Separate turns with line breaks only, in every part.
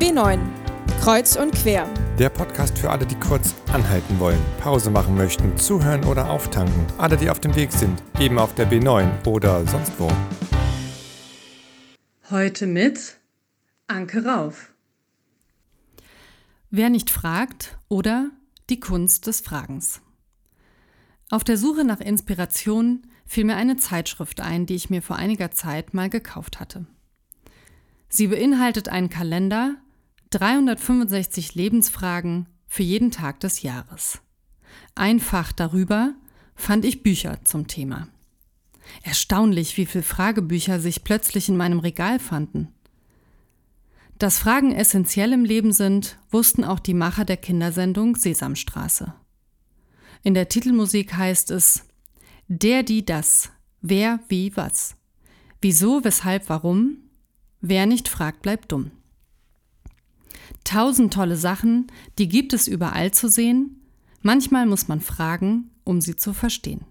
B9 Kreuz und quer.
Der Podcast für alle, die kurz anhalten wollen, Pause machen möchten, zuhören oder auftanken. Alle, die auf dem Weg sind, eben auf der B9 oder sonst wo.
Heute mit Anke Rauf.
Wer nicht fragt oder die Kunst des Fragens. Auf der Suche nach Inspiration fiel mir eine Zeitschrift ein, die ich mir vor einiger Zeit mal gekauft hatte. Sie beinhaltet einen Kalender, 365 Lebensfragen für jeden Tag des Jahres. Einfach darüber fand ich Bücher zum Thema. Erstaunlich, wie viele Fragebücher sich plötzlich in meinem Regal fanden. Dass Fragen essentiell im Leben sind, wussten auch die Macher der Kindersendung Sesamstraße. In der Titelmusik heißt es Der, die, das, wer, wie, was. Wieso, weshalb, warum, Wer nicht fragt, bleibt dumm. Tausend tolle Sachen, die gibt es überall zu sehen. Manchmal muss man fragen, um sie zu verstehen.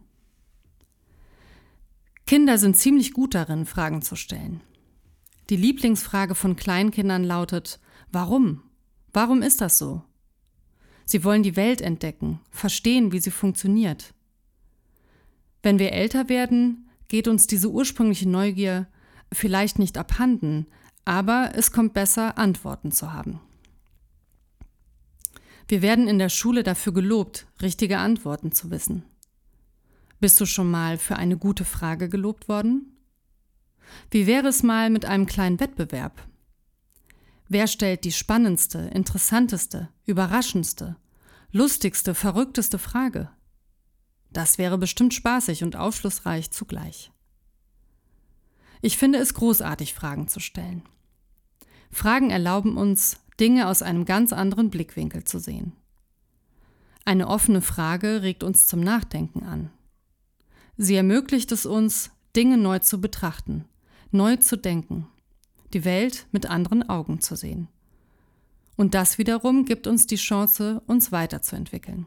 Kinder sind ziemlich gut darin, Fragen zu stellen. Die Lieblingsfrage von Kleinkindern lautet, warum? Warum ist das so? Sie wollen die Welt entdecken, verstehen, wie sie funktioniert. Wenn wir älter werden, geht uns diese ursprüngliche Neugier vielleicht nicht abhanden, aber es kommt besser, Antworten zu haben. Wir werden in der Schule dafür gelobt, richtige Antworten zu wissen. Bist du schon mal für eine gute Frage gelobt worden? Wie wäre es mal mit einem kleinen Wettbewerb? Wer stellt die spannendste, interessanteste, überraschendste, lustigste, verrückteste Frage? Das wäre bestimmt spaßig und aufschlussreich zugleich. Ich finde es großartig, Fragen zu stellen. Fragen erlauben uns, Dinge aus einem ganz anderen Blickwinkel zu sehen. Eine offene Frage regt uns zum Nachdenken an. Sie ermöglicht es uns, Dinge neu zu betrachten, neu zu denken, die Welt mit anderen Augen zu sehen. Und das wiederum gibt uns die Chance, uns weiterzuentwickeln.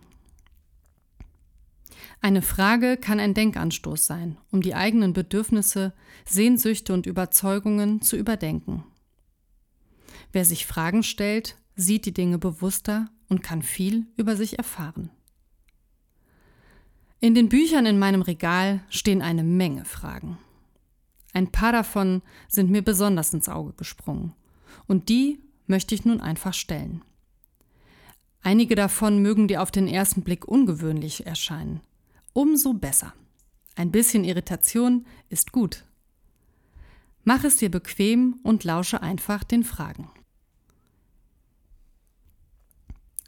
Eine Frage kann ein Denkanstoß sein, um die eigenen Bedürfnisse, Sehnsüchte und Überzeugungen zu überdenken. Wer sich Fragen stellt, sieht die Dinge bewusster und kann viel über sich erfahren. In den Büchern in meinem Regal stehen eine Menge Fragen. Ein paar davon sind mir besonders ins Auge gesprungen, und die möchte ich nun einfach stellen. Einige davon mögen dir auf den ersten Blick ungewöhnlich erscheinen, umso besser. Ein bisschen Irritation ist gut. Mach es dir bequem und lausche einfach den Fragen.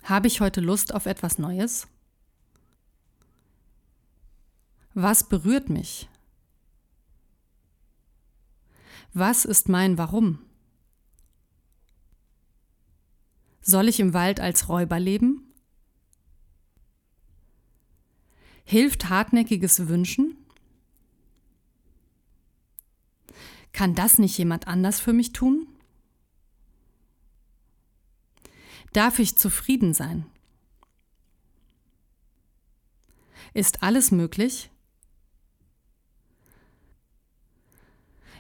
Habe ich heute Lust auf etwas Neues? Was berührt mich? Was ist mein Warum? Soll ich im Wald als Räuber leben? Hilft hartnäckiges Wünschen? Kann das nicht jemand anders für mich tun? Darf ich zufrieden sein? Ist alles möglich?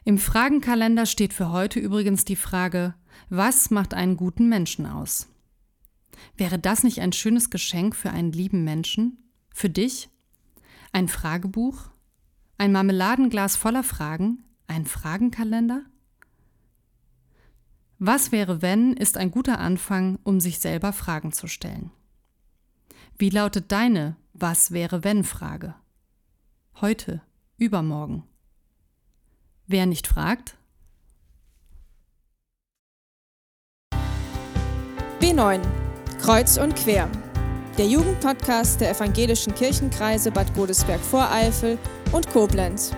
Im Fragenkalender steht für heute übrigens die Frage, was macht einen guten Menschen aus? Wäre das nicht ein schönes Geschenk für einen lieben Menschen? Für dich? Ein Fragebuch? Ein Marmeladenglas voller Fragen? Ein Fragenkalender? Was wäre wenn ist ein guter Anfang, um sich selber Fragen zu stellen. Wie lautet deine Was wäre wenn Frage? Heute, übermorgen. Wer nicht fragt?
B9 Kreuz und quer der Jugendpodcast der evangelischen Kirchenkreise Bad Godesberg-Voreifel und Koblenz.